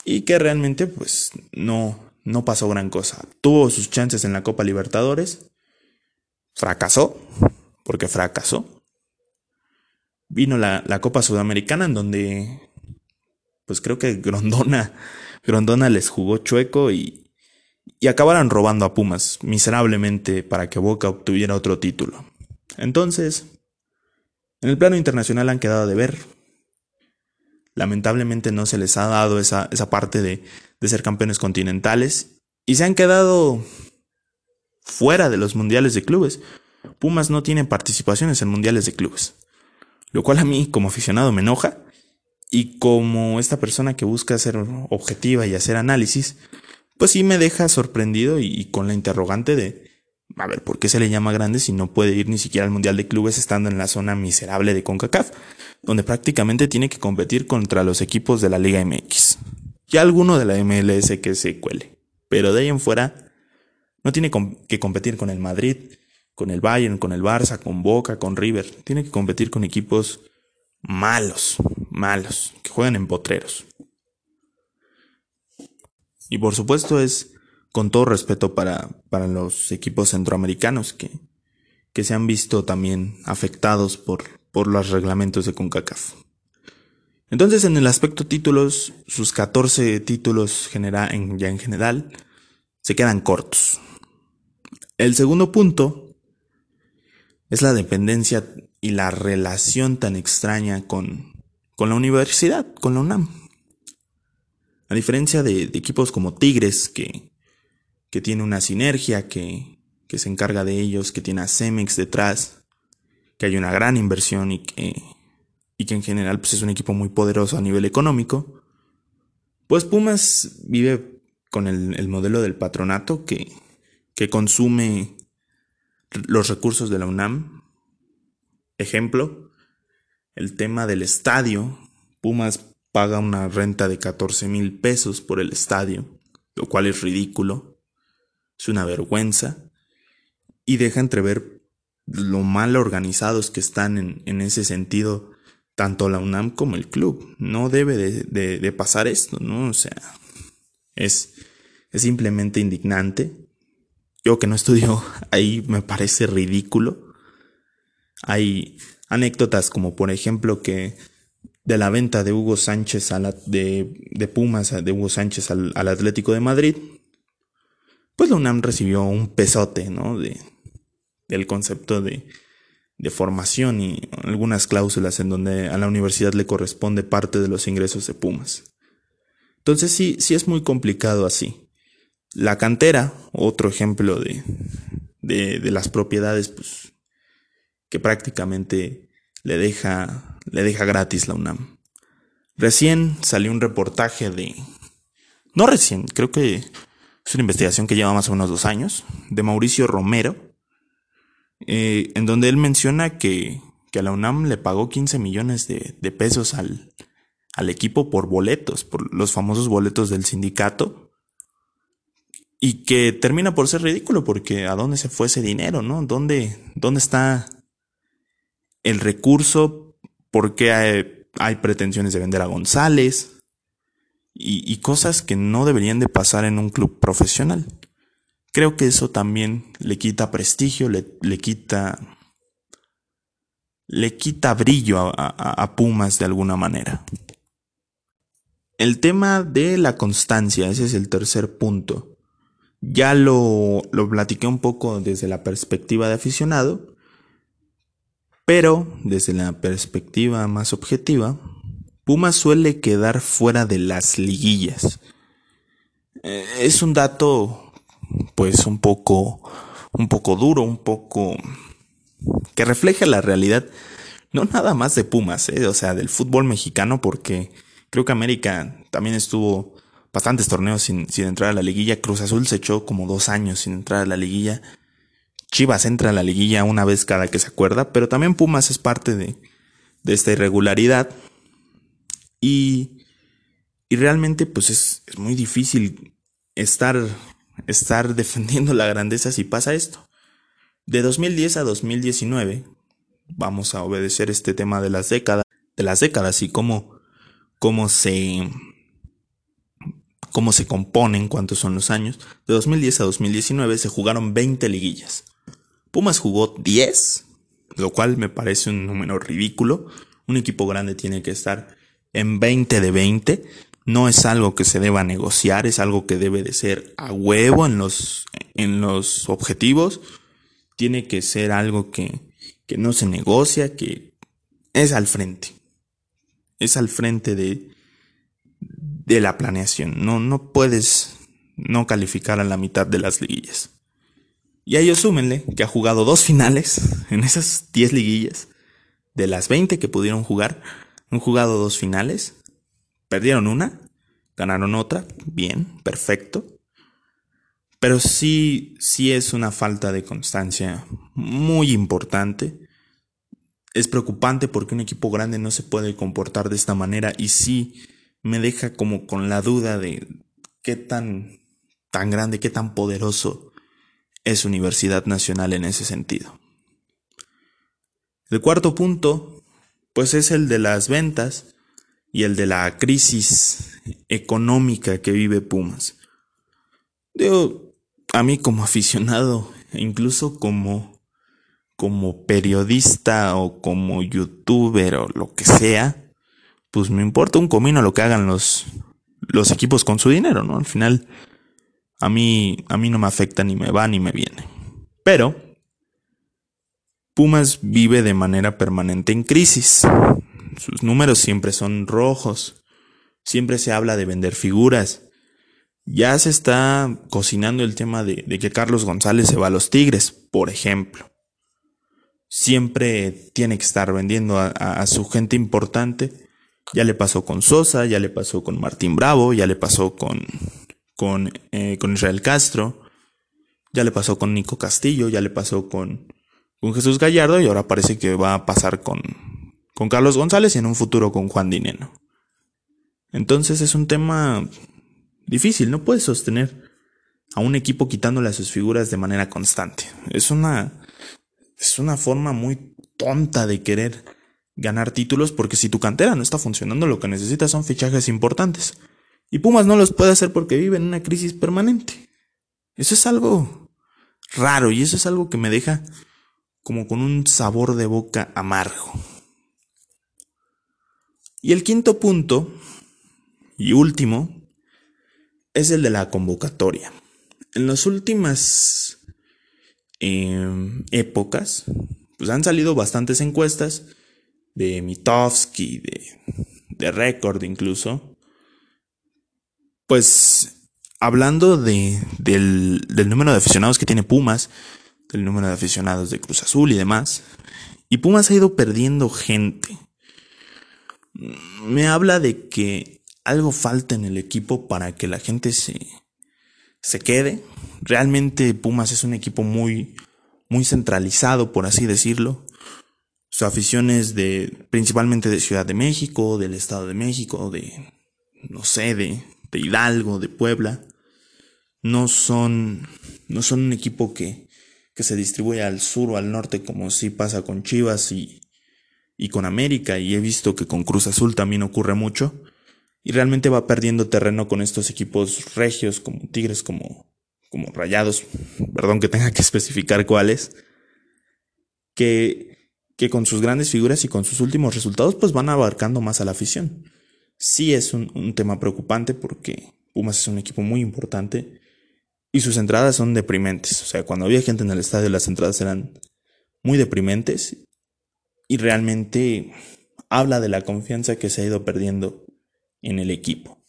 y que realmente pues no, no pasó gran cosa. Tuvo sus chances en la Copa Libertadores, fracasó, porque fracasó. Vino la, la Copa Sudamericana en donde pues creo que Grondona, <laughs> Grondona les jugó chueco y, y acabaron robando a Pumas miserablemente para que Boca obtuviera otro título. Entonces, en el plano internacional han quedado de ver. Lamentablemente no se les ha dado esa, esa parte de, de ser campeones continentales y se han quedado fuera de los mundiales de clubes. Pumas no tiene participaciones en mundiales de clubes, lo cual a mí como aficionado me enoja y como esta persona que busca ser objetiva y hacer análisis, pues sí me deja sorprendido y, con la interrogante de, a ver, ¿por qué se le llama grande si no puede ir ni siquiera al Mundial de Clubes estando en la zona miserable de CONCACAF, donde prácticamente tiene que competir contra los equipos de la Liga MX y alguno de la MLS que se cuele. Pero de ahí en fuera, no tiene que competir con el Madrid, con el Bayern, con el Barça, con Boca, con River. Tiene que competir con equipos malos, malos, que juegan en potreros. Y por supuesto es con todo respeto para, para los equipos centroamericanos que, que se han visto también afectados por, por los reglamentos de CONCACAF. Entonces, en el aspecto títulos, sus 14 títulos genera, en, ya en general se quedan cortos. El segundo punto es la dependencia y la relación tan extraña con, con la universidad, con la UNAM. A diferencia de, equipos como Tigres, que, que, tiene una sinergia, que, que, se encarga de ellos, que tiene a Cemex detrás, que hay una gran inversión y que, y que en general pues, es un equipo muy poderoso a nivel económico, pues Pumas vive con el, el modelo del patronato que, que consume los recursos de la UNAM. Ejemplo, el tema del estadio. Pumas paga una renta de 14 mil pesos por el estadio, lo cual es ridículo, es una vergüenza, y deja entrever lo mal organizados que están en, en ese sentido tanto la UNAM como el club. No debe de, de, pasar esto, ¿no? O sea, es, es simplemente indignante. Yo que no estudio <laughs> ahí me parece ridículo. Hay anécdotas como por ejemplo que de la venta de Hugo Sánchez a la, de, de, Pumas de Hugo Sánchez al, al, Atlético de Madrid, pues la UNAM recibió un pesote, ¿no? De, del concepto de, de formación y algunas cláusulas en donde a la universidad le corresponde parte de los ingresos de Pumas. Entonces sí, sí es muy complicado así. La cantera, otro ejemplo de, de, de las propiedades, pues, que prácticamente le deja le deja gratis la UNAM. Recién salió un reportaje de... No recién, creo que es una investigación que lleva más o menos dos años, de Mauricio Romero, eh, en donde él menciona que, que, a la UNAM le pagó 15 millones de, de pesos al, al equipo por boletos, por los famosos boletos del sindicato, y que termina por ser ridículo porque a dónde se fue ese dinero, ¿no? ¿Dónde, dónde está el recurso por qué hay, pretensiones de vender a González y, cosas que no deberían de pasar en un club profesional. Creo que eso también le quita prestigio, le, quita le quita brillo a, Pumas de alguna manera. El tema de la constancia, ese es el tercer punto. Ya lo, lo platiqué un poco desde la perspectiva de aficionado, pero, desde la perspectiva más objetiva, Puma suele quedar fuera de las liguillas. eh, es un dato pues un poco un poco duro, un poco que refleja la realidad no nada más de Pumas, ¿eh? o sea, del fútbol mexicano porque creo que América también estuvo bastantes torneos sin, sin entrar a la liguilla, Cruz Azul se echó como dos años sin entrar a la liguilla, Chivas entra a la liguilla una vez cada que se acuerda, pero también Pumas es parte de, esta irregularidad y, y realmente pues es, es muy difícil estar, estar <laughs> defendiendo la grandeza si pasa esto. De 2010 a 2019, vamos a obedecer este tema de las décadas, de las décadas y cómo se cómo se componen, cuántos son los años. De 2010 a 2019 se jugaron 20 liguillas. Pumas jugó 10, lo cual me parece un número ridículo. Un equipo grande tiene que estar en 20 de 20 no es algo que se deba negociar, es algo que debe de ser a huevo en los, en los objetivos. Tiene que ser algo que, que no se negocia, que es al frente. Es al frente de, de la planeación. No, no puedes no calificar a la mitad de las liguillas. Y a súmenle que ha jugado dos finales <laughs> en esas 10 liguillas. De las 20 que pudieron jugar, han jugado dos finales Perdieron una, ganaron otra, bien, perfecto. Pero sí, sí es una falta de constancia muy importante. Es preocupante porque un equipo grande no se puede comportar de esta manera y sí me deja como con la duda de qué tan, tan grande, qué tan poderoso es Universidad Nacional en ese sentido. El cuarto punto, pues es el de las ventas y el de la crisis económica que vive Pumas. Digo, a mí como aficionado, e incluso como, como periodista o como youtuber o lo que sea, pues me importa un comino lo que hagan los, los equipos con su dinero, ¿no? Al final, a mí, a mí no me afecta ni me va ni me viene. Pero, Pumas vive de manera permanente en crisis. Sus números siempre son rojos. Siempre se habla de vender figuras. Ya se está cocinando el tema de, que Carlos González se va a los Tigres, por ejemplo. Siempre tiene que estar vendiendo a, su gente importante. Ya le pasó con Sosa, ya le pasó con Martín Bravo, ya le pasó con, con, eh, con Israel Castro, ya le pasó con Nico Castillo, ya le pasó con, con Jesús Gallardo y ahora parece que va a pasar con, con Carlos González y en un futuro con Juan Dineno. Entonces es un tema difícil, no puedes sostener a un equipo quitándole a sus figuras de manera constante. Es una es una forma muy tonta de querer ganar títulos porque si tu cantera no está funcionando, lo que necesitas son fichajes importantes. Y Pumas no los puede hacer porque vive en una crisis permanente. Eso es algo raro y eso es algo que me deja como con un sabor de boca amargo. Y el quinto punto, y último, es el de la convocatoria. En las últimas em, épocas, pues han salido bastantes encuestas de Mitofsky, de, de Record incluso, pues hablando de, del, del número de aficionados que tiene Pumas, del número de aficionados de Cruz Azul y demás, y Pumas ha ido perdiendo gente me habla de que algo falta en el equipo para que la gente se, se quede. Realmente Pumas es un equipo muy, muy centralizado, por así decirlo. Su afición es de, principalmente de Ciudad de México, del Estado de México, de, no sé, de, de Hidalgo, de Puebla. No son, no son un equipo que, que se distribuye al sur o al norte como si pasa con Chivas y, y con América y he visto que con Cruz Azul también ocurre mucho y realmente va perdiendo terreno con estos equipos regios como Tigres, como, como Rayados, perdón que tenga que especificar cuáles, que, que con sus grandes figuras y con sus últimos resultados pues van abarcando más a la afición. Sí es un, un tema preocupante porque Pumas es un equipo muy importante y sus entradas son deprimentes. O sea, cuando había gente en el estadio las entradas eran muy deprimentes y realmente habla de la confianza que se ha ido perdiendo en el equipo.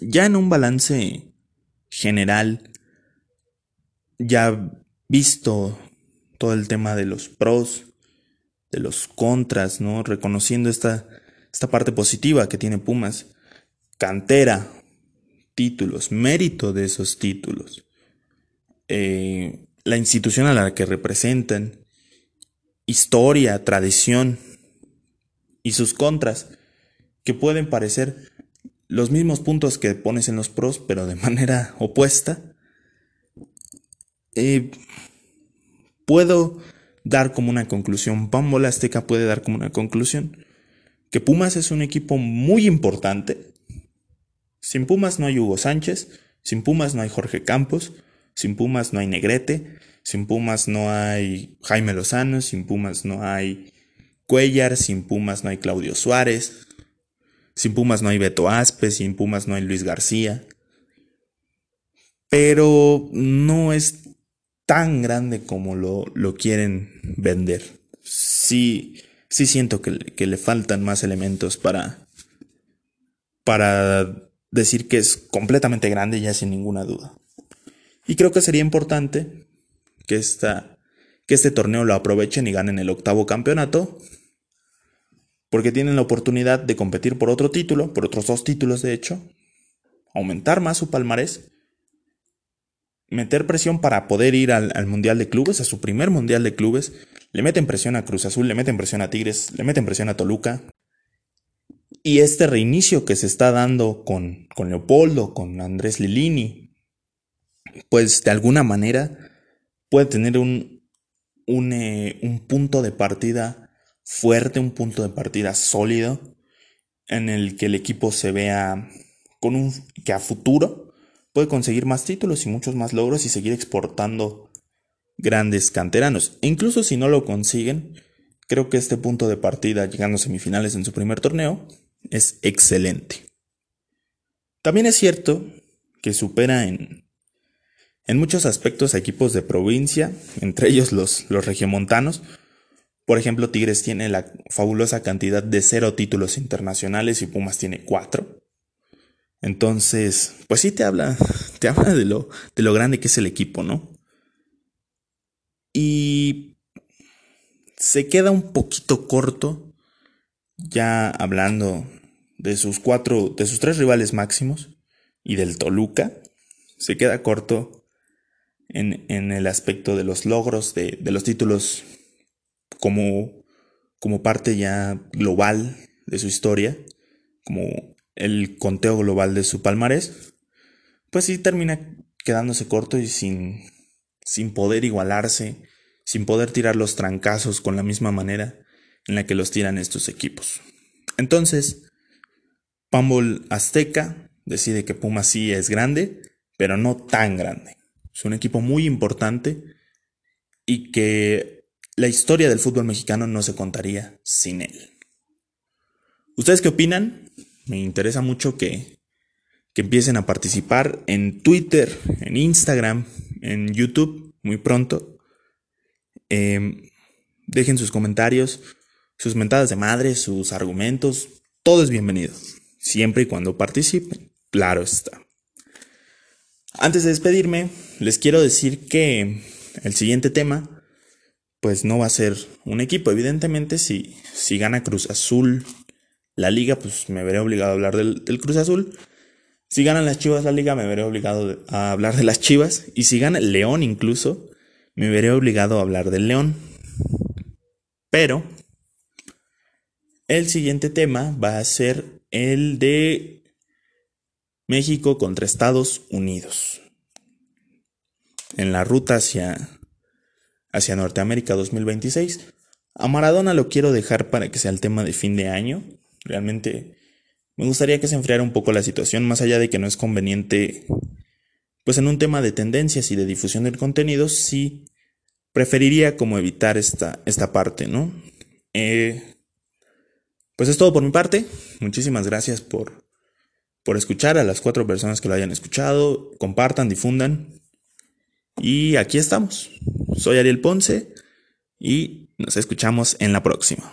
Ya en un balance general, ya visto todo el tema de los pros, de los contras, ¿no? Reconociendo esta, esta parte positiva que tiene Pumas. Cantera, títulos, mérito de esos títulos, eh, la institución a la que representan, historia, tradición y sus contras, que pueden parecer los mismos puntos que pones en los pros, pero de <laughs> manera opuesta. Eh, puedo dar como una conclusión, Pambola Azteca puede dar como una conclusión, que Pumas es un equipo muy importante. Sin Pumas no hay Hugo Sánchez, sin Pumas no hay Jorge Campos, sin Pumas no hay Negrete, sin Pumas no hay Jaime Lozano, sin Pumas no hay Cuellar, sin Pumas no hay Claudio Suárez, sin Pumas no hay Beto Aspe, sin Pumas no hay Luis García. Pero no es tan grande como lo, lo quieren vender. Sí, sí siento que, que, le faltan más elementos para, para decir que es completamente grande ya sin ninguna duda. Y creo que sería importante que, esta, que este torneo lo aprovechen y ganen el octavo campeonato, porque tienen la oportunidad de competir por otro título, por otros dos títulos de hecho, aumentar más su palmarés meter presión para poder ir al, Mundial de Clubes, a su primer Mundial de Clubes. Le meten presión a Cruz Azul, le meten presión a Tigres, le meten presión a Toluca. Y este reinicio que se está dando con, con Leopoldo, con Andrés Lilini, pues de alguna manera puede tener un, un, eh, un punto de partida fuerte, un punto de partida sólido, en el que el equipo se vea con un que a futuro puede conseguir más títulos y muchos más logros y seguir exportando grandes canteranos. E incluso si no lo consiguen, creo que este punto de partida, llegando a semifinales en su primer torneo, es excelente. También es cierto que supera en, en muchos aspectos a equipos de provincia, entre ellos los, los regiomontanos. Por ejemplo, Tigres tiene la fabulosa cantidad de cero títulos internacionales y Pumas tiene cuatro. Entonces, pues sí te habla, te habla de lo, de lo grande que es el equipo, ¿no? Y se queda un poquito corto ya hablando de sus cuatro, de sus tres rivales máximos y del Toluca. Se queda corto en, en el aspecto de los logros, de, de los títulos como, como parte ya global de su historia, como el conteo global de su palmarés, pues sí termina quedándose corto y sin, sin poder igualarse, sin poder tirar los trancazos con la misma manera en la que los tiran estos equipos. Entonces, Pambol Azteca decide que Puma sí es grande, pero no tan grande. Es un equipo muy importante y que la historia del fútbol mexicano no se contaría sin él. ¿Ustedes qué opinan? Me interesa mucho que, que empiecen a participar en Twitter, en Instagram, en YouTube muy pronto. Em, dejen sus comentarios, sus mentadas de madre, sus argumentos. Todo es bienvenido, siempre y cuando participen. Claro está. Antes de despedirme, les quiero decir que el siguiente tema, pues no va a ser un equipo. Evidentemente, si, si gana Cruz Azul la liga, pues me veré obligado a hablar del, Cruz Azul. Si ganan las Chivas la liga, me veré obligado a hablar de las Chivas. Y si gana el León incluso, me veré obligado a hablar del León. Pero el siguiente tema va a ser el de México contra Estados Unidos. En la ruta hacia, hacia Norteamérica 2026. A Maradona lo quiero dejar para que sea el tema de fin de año. Realmente me gustaría que se enfriara un poco la situación, más allá de que no es conveniente, pues en un tema de tendencias y de difusión del contenido, sí preferiría como evitar esta, esta parte, ¿no? Eh, pues es todo por mi parte. Muchísimas gracias por, por escuchar a las cuatro personas que lo hayan escuchado. Compartan, difundan. Y aquí estamos. Soy Ariel Ponce y nos escuchamos en la próxima.